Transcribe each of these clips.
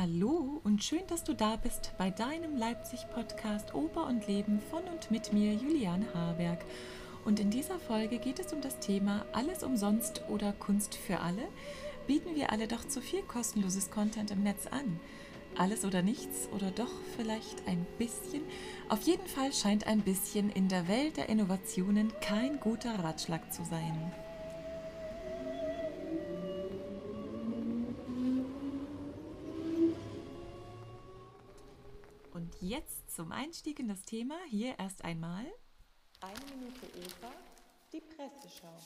Hallo und schön, dass du da bist bei deinem Leipzig-Podcast Oper und Leben von und mit mir, Juliane Haberg. Und in dieser Folge geht es um das Thema Alles umsonst oder Kunst für alle. Bieten wir alle doch zu viel kostenloses Content im Netz an? Alles oder nichts oder doch vielleicht ein bisschen? Auf jeden Fall scheint ein bisschen in der Welt der Innovationen kein guter Ratschlag zu sein. Jetzt zum Einstieg in das Thema hier erst einmal Eine Minute Oper, die Presseschau.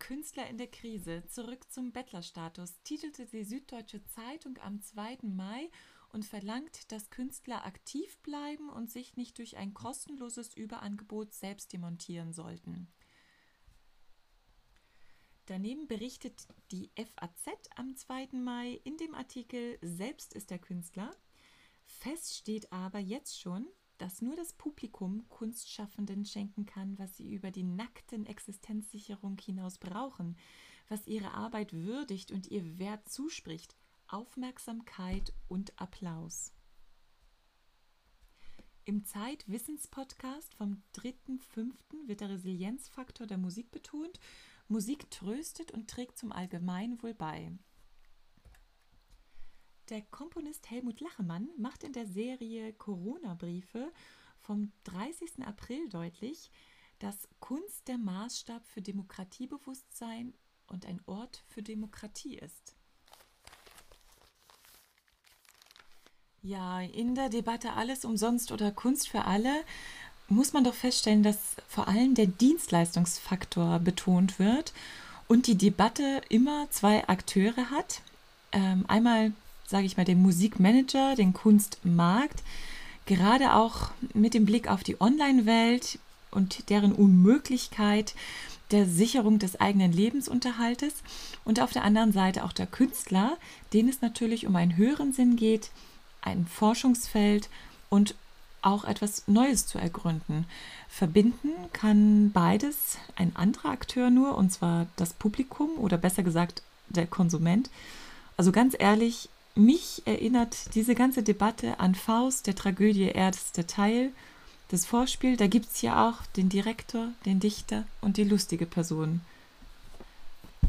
Künstler in der Krise, zurück zum Bettlerstatus, titelte die Süddeutsche Zeitung am 2. Mai und verlangt, dass Künstler aktiv bleiben und sich nicht durch ein kostenloses Überangebot selbst demontieren sollten. Daneben berichtet die FAZ am 2. Mai in dem Artikel Selbst ist der Künstler. Fest steht aber jetzt schon, dass nur das Publikum Kunstschaffenden schenken kann, was sie über die nackten Existenzsicherung hinaus brauchen, was ihre Arbeit würdigt und ihr Wert zuspricht, Aufmerksamkeit und Applaus. Im Zeit-Wissens-Podcast vom 3.5. wird der Resilienzfaktor der Musik betont. Musik tröstet und trägt zum Allgemeinwohl bei. Der Komponist Helmut Lachemann macht in der Serie Corona-Briefe vom 30. April deutlich, dass Kunst der Maßstab für Demokratiebewusstsein und ein Ort für Demokratie ist. Ja, in der Debatte alles umsonst oder Kunst für alle muss man doch feststellen, dass vor allem der Dienstleistungsfaktor betont wird und die Debatte immer zwei Akteure hat. Ähm, einmal sage ich mal, den Musikmanager, den Kunstmarkt, gerade auch mit dem Blick auf die Online-Welt und deren Unmöglichkeit der Sicherung des eigenen Lebensunterhaltes und auf der anderen Seite auch der Künstler, denen es natürlich um einen höheren Sinn geht, ein Forschungsfeld und auch etwas Neues zu ergründen. Verbinden kann beides ein anderer Akteur nur, und zwar das Publikum oder besser gesagt der Konsument. Also ganz ehrlich, mich erinnert diese ganze Debatte an Faust, der Tragödie erster Teil, das Vorspiel. Da gibt es ja auch den Direktor, den Dichter und die lustige Person.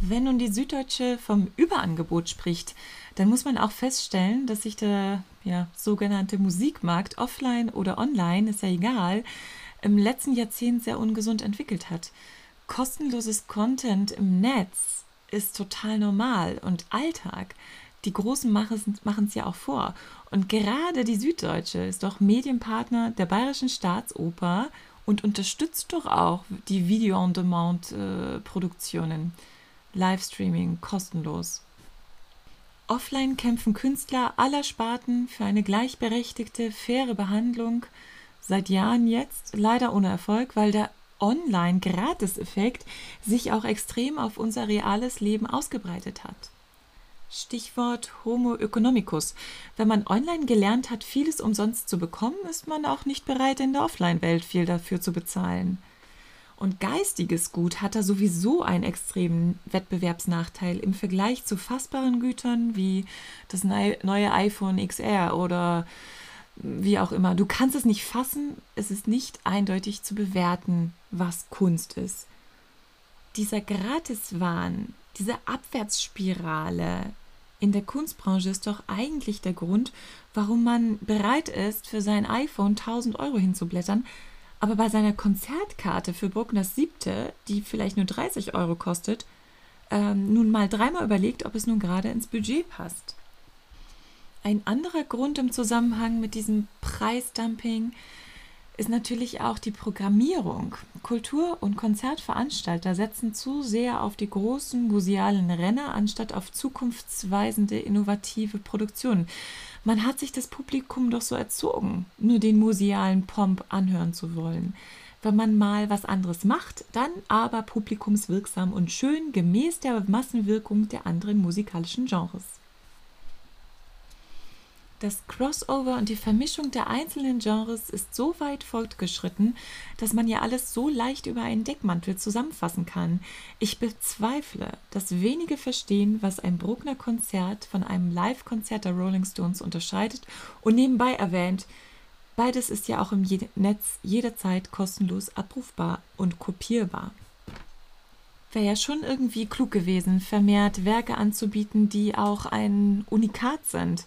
Wenn nun die Süddeutsche vom Überangebot spricht, dann muss man auch feststellen, dass sich der ja, sogenannte Musikmarkt offline oder online, ist ja egal, im letzten Jahrzehnt sehr ungesund entwickelt hat. Kostenloses Content im Netz ist total normal und Alltag die Großen machen es ja auch vor. Und gerade die Süddeutsche ist doch Medienpartner der Bayerischen Staatsoper und unterstützt doch auch die Video-on-Demand-Produktionen. Livestreaming kostenlos. Offline kämpfen Künstler aller Sparten für eine gleichberechtigte, faire Behandlung. Seit Jahren jetzt, leider ohne Erfolg, weil der Online-Gratis-Effekt sich auch extrem auf unser reales Leben ausgebreitet hat. Stichwort Homo economicus. Wenn man online gelernt hat, vieles umsonst zu bekommen, ist man auch nicht bereit, in der Offline-Welt viel dafür zu bezahlen. Und geistiges Gut hat da sowieso einen extremen Wettbewerbsnachteil im Vergleich zu fassbaren Gütern wie das neue iPhone XR oder wie auch immer. Du kannst es nicht fassen, es ist nicht eindeutig zu bewerten, was Kunst ist. Dieser Gratiswahn, diese Abwärtsspirale, in der Kunstbranche ist doch eigentlich der Grund, warum man bereit ist, für sein iPhone 1000 Euro hinzublättern, aber bei seiner Konzertkarte für Bruckners Siebte, die vielleicht nur 30 Euro kostet, ähm, nun mal dreimal überlegt, ob es nun gerade ins Budget passt. Ein anderer Grund im Zusammenhang mit diesem Preisdumping ist natürlich auch die Programmierung. Kultur- und Konzertveranstalter setzen zu sehr auf die großen musealen Renner anstatt auf zukunftsweisende, innovative Produktionen. Man hat sich das Publikum doch so erzogen, nur den musealen Pomp anhören zu wollen. Wenn man mal was anderes macht, dann aber publikumswirksam und schön gemäß der Massenwirkung der anderen musikalischen Genres. Das Crossover und die Vermischung der einzelnen Genres ist so weit fortgeschritten, dass man ja alles so leicht über einen Deckmantel zusammenfassen kann. Ich bezweifle, dass wenige verstehen, was ein Bruckner-Konzert von einem Live-Konzert der Rolling Stones unterscheidet und nebenbei erwähnt, beides ist ja auch im Netz jederzeit kostenlos abrufbar und kopierbar. Wäre ja schon irgendwie klug gewesen, vermehrt Werke anzubieten, die auch ein Unikat sind.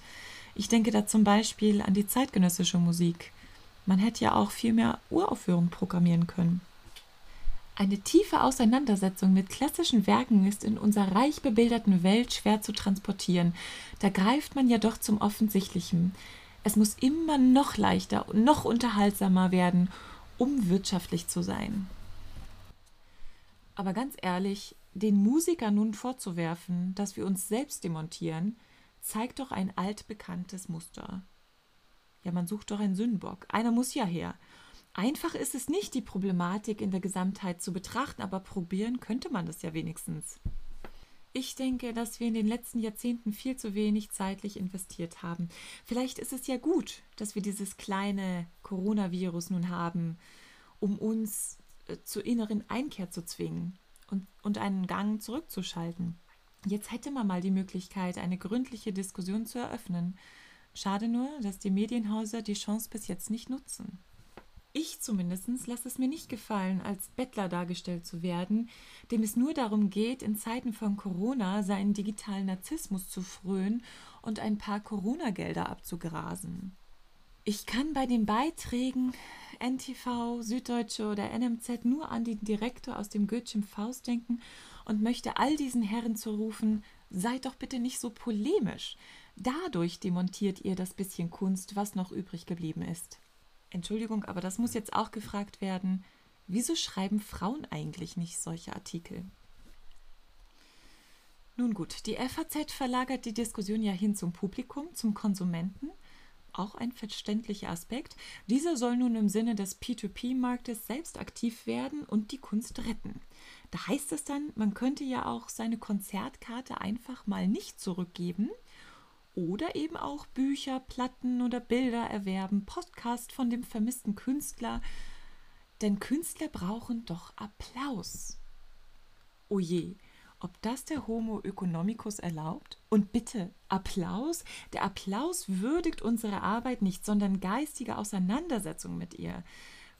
Ich denke da zum Beispiel an die zeitgenössische Musik. Man hätte ja auch viel mehr Uraufführungen programmieren können. Eine tiefe Auseinandersetzung mit klassischen Werken ist in unserer reich bebilderten Welt schwer zu transportieren. Da greift man ja doch zum Offensichtlichen. Es muss immer noch leichter und noch unterhaltsamer werden, um wirtschaftlich zu sein. Aber ganz ehrlich, den Musikern nun vorzuwerfen, dass wir uns selbst demontieren, zeigt doch ein altbekanntes Muster. Ja, man sucht doch einen Sündenbock. Einer muss ja her. Einfach ist es nicht, die Problematik in der Gesamtheit zu betrachten, aber probieren könnte man das ja wenigstens. Ich denke, dass wir in den letzten Jahrzehnten viel zu wenig zeitlich investiert haben. Vielleicht ist es ja gut, dass wir dieses kleine Coronavirus nun haben, um uns äh, zur inneren Einkehr zu zwingen und, und einen Gang zurückzuschalten. Jetzt hätte man mal die Möglichkeit, eine gründliche Diskussion zu eröffnen. Schade nur, dass die Medienhäuser die Chance bis jetzt nicht nutzen. Ich zumindest lasse es mir nicht gefallen, als Bettler dargestellt zu werden, dem es nur darum geht, in Zeiten von Corona seinen digitalen Narzissmus zu frönen und ein paar Corona-Gelder abzugrasen. Ich kann bei den Beiträgen NTV, Süddeutsche oder NMZ nur an den Direktor aus dem Goethe Faust denken und möchte all diesen Herren zurufen, seid doch bitte nicht so polemisch. Dadurch demontiert ihr das bisschen Kunst, was noch übrig geblieben ist. Entschuldigung, aber das muss jetzt auch gefragt werden. Wieso schreiben Frauen eigentlich nicht solche Artikel? Nun gut, die FAZ verlagert die Diskussion ja hin zum Publikum, zum Konsumenten – auch ein verständlicher Aspekt. Dieser soll nun im Sinne des P2P-Marktes selbst aktiv werden und die Kunst retten. Da heißt es dann, man könnte ja auch seine Konzertkarte einfach mal nicht zurückgeben oder eben auch Bücher, Platten oder Bilder erwerben, Podcast von dem vermissten Künstler. Denn Künstler brauchen doch Applaus. Oje, oh ob das der Homo economicus erlaubt? Und bitte, Applaus? Der Applaus würdigt unsere Arbeit nicht, sondern geistige Auseinandersetzung mit ihr.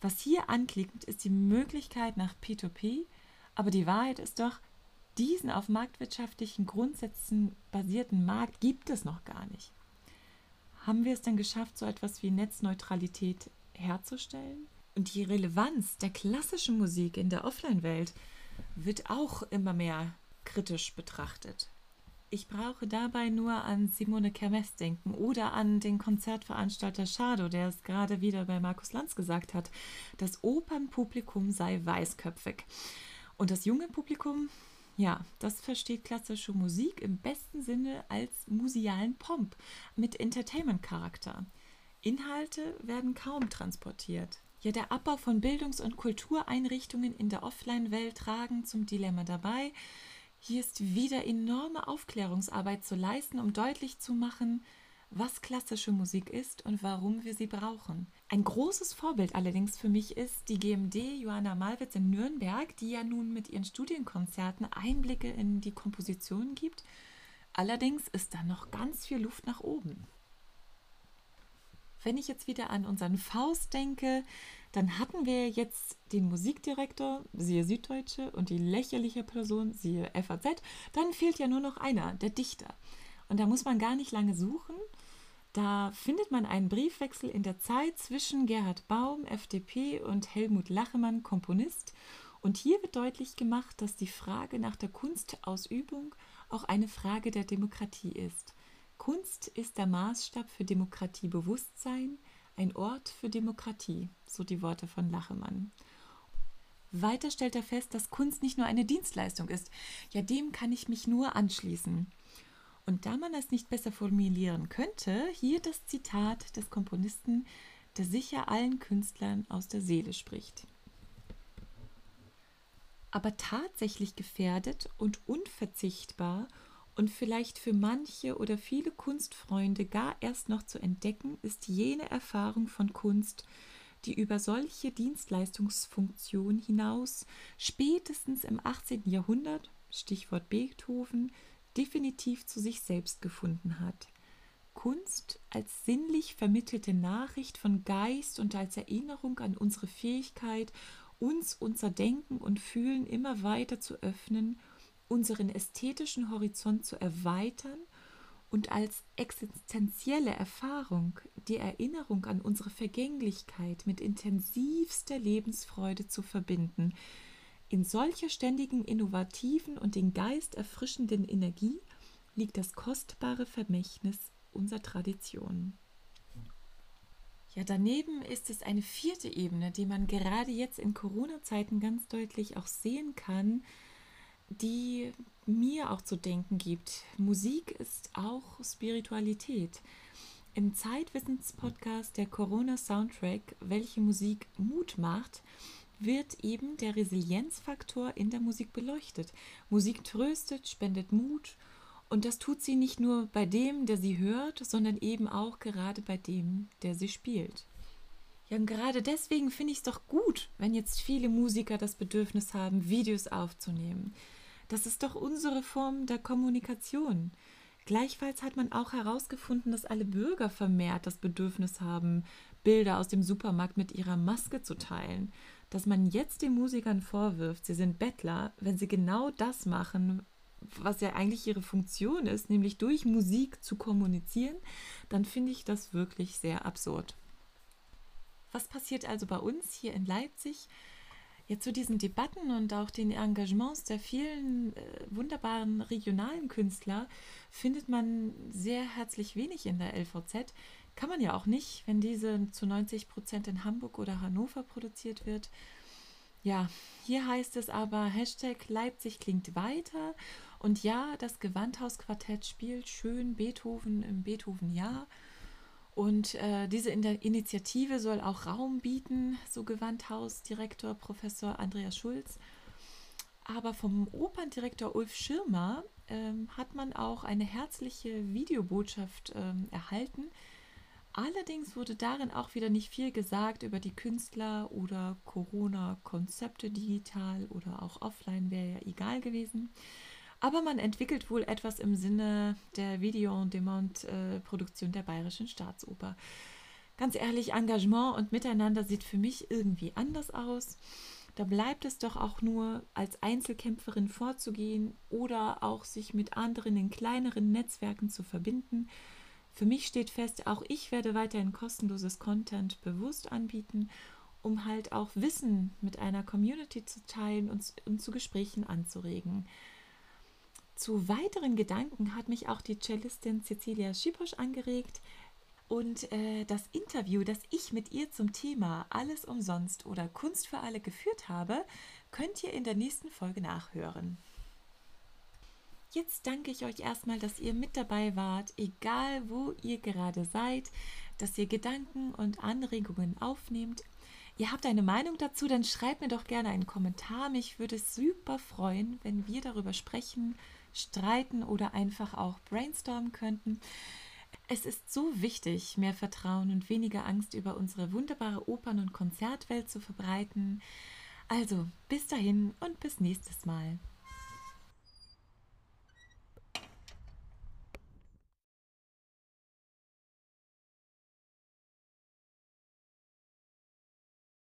Was hier anklickt, ist die Möglichkeit nach P2P, aber die Wahrheit ist doch, diesen auf marktwirtschaftlichen Grundsätzen basierten Markt gibt es noch gar nicht. Haben wir es denn geschafft, so etwas wie Netzneutralität herzustellen? Und die Relevanz der klassischen Musik in der Offline-Welt wird auch immer mehr kritisch betrachtet. Ich brauche dabei nur an Simone Kermes denken oder an den Konzertveranstalter Schado, der es gerade wieder bei Markus Lanz gesagt hat, das Opernpublikum sei weißköpfig. Und das junge Publikum, ja, das versteht klassische Musik im besten Sinne als musealen Pomp mit Entertainment-Charakter. Inhalte werden kaum transportiert. Ja, der Abbau von Bildungs- und Kultureinrichtungen in der Offline-Welt tragen zum Dilemma dabei, hier ist wieder enorme Aufklärungsarbeit zu leisten, um deutlich zu machen, was klassische Musik ist und warum wir sie brauchen. Ein großes Vorbild allerdings für mich ist die GMD Johanna Malwitz in Nürnberg, die ja nun mit ihren Studienkonzerten Einblicke in die Komposition gibt. Allerdings ist da noch ganz viel Luft nach oben. Wenn ich jetzt wieder an unseren Faust denke, dann hatten wir jetzt den Musikdirektor, siehe Süddeutsche, und die lächerliche Person, siehe FAZ. Dann fehlt ja nur noch einer, der Dichter. Und da muss man gar nicht lange suchen. Da findet man einen Briefwechsel in der Zeit zwischen Gerhard Baum, FDP, und Helmut Lachemann, Komponist. Und hier wird deutlich gemacht, dass die Frage nach der Kunstausübung auch eine Frage der Demokratie ist. Kunst ist der Maßstab für Demokratiebewusstsein, ein Ort für Demokratie, so die Worte von Lachemann. Weiter stellt er fest, dass Kunst nicht nur eine Dienstleistung ist. Ja, dem kann ich mich nur anschließen. Und da man das nicht besser formulieren könnte, hier das Zitat des Komponisten, der sicher allen Künstlern aus der Seele spricht. Aber tatsächlich gefährdet und unverzichtbar und vielleicht für manche oder viele Kunstfreunde gar erst noch zu entdecken, ist jene Erfahrung von Kunst, die über solche Dienstleistungsfunktion hinaus spätestens im 18. Jahrhundert, Stichwort Beethoven, definitiv zu sich selbst gefunden hat. Kunst als sinnlich vermittelte Nachricht von Geist und als Erinnerung an unsere Fähigkeit, uns unser Denken und Fühlen immer weiter zu öffnen, unseren ästhetischen Horizont zu erweitern und als existenzielle Erfahrung die Erinnerung an unsere Vergänglichkeit mit intensivster Lebensfreude zu verbinden, in solcher ständigen, innovativen und den Geist erfrischenden Energie liegt das kostbare Vermächtnis unserer Tradition. Ja, daneben ist es eine vierte Ebene, die man gerade jetzt in Corona-Zeiten ganz deutlich auch sehen kann, die mir auch zu denken gibt. Musik ist auch Spiritualität. Im Zeitwissens-Podcast der Corona-Soundtrack, welche Musik Mut macht, wird eben der Resilienzfaktor in der Musik beleuchtet. Musik tröstet, spendet Mut und das tut sie nicht nur bei dem, der sie hört, sondern eben auch gerade bei dem, der sie spielt. Ja, und gerade deswegen finde ich es doch gut, wenn jetzt viele Musiker das Bedürfnis haben, Videos aufzunehmen. Das ist doch unsere Form der Kommunikation. Gleichfalls hat man auch herausgefunden, dass alle Bürger vermehrt das Bedürfnis haben, Bilder aus dem Supermarkt mit ihrer Maske zu teilen. Dass man jetzt den Musikern vorwirft, sie sind Bettler, wenn sie genau das machen, was ja eigentlich ihre Funktion ist, nämlich durch Musik zu kommunizieren, dann finde ich das wirklich sehr absurd. Was passiert also bei uns hier in Leipzig? Ja, zu diesen Debatten und auch den Engagements der vielen äh, wunderbaren regionalen Künstler findet man sehr herzlich wenig in der LVZ. Kann man ja auch nicht, wenn diese zu 90 Prozent in Hamburg oder Hannover produziert wird. Ja, hier heißt es aber Hashtag Leipzig klingt weiter. Und ja, das Gewandhausquartett spielt schön Beethoven im Beethoven-Jahr. Und äh, diese in Initiative soll auch Raum bieten, so Gewandhausdirektor Professor Andreas Schulz. Aber vom Operndirektor Ulf Schirmer ähm, hat man auch eine herzliche Videobotschaft ähm, erhalten, Allerdings wurde darin auch wieder nicht viel gesagt über die Künstler oder Corona-Konzepte digital oder auch offline wäre ja egal gewesen. Aber man entwickelt wohl etwas im Sinne der Video-on-Demand-Produktion der Bayerischen Staatsoper. Ganz ehrlich, Engagement und Miteinander sieht für mich irgendwie anders aus. Da bleibt es doch auch nur, als Einzelkämpferin vorzugehen oder auch sich mit anderen in kleineren Netzwerken zu verbinden für mich steht fest, auch ich werde weiterhin kostenloses Content bewusst anbieten, um halt auch Wissen mit einer Community zu teilen und, und zu Gesprächen anzuregen. Zu weiteren Gedanken hat mich auch die Cellistin Cecilia Schiposch angeregt. Und äh, das Interview, das ich mit ihr zum Thema Alles umsonst oder Kunst für alle geführt habe, könnt ihr in der nächsten Folge nachhören. Jetzt danke ich euch erstmal, dass ihr mit dabei wart, egal wo ihr gerade seid, dass ihr Gedanken und Anregungen aufnehmt. Ihr habt eine Meinung dazu, dann schreibt mir doch gerne einen Kommentar. Mich würde es super freuen, wenn wir darüber sprechen, streiten oder einfach auch brainstormen könnten. Es ist so wichtig, mehr Vertrauen und weniger Angst über unsere wunderbare Opern- und Konzertwelt zu verbreiten. Also, bis dahin und bis nächstes Mal.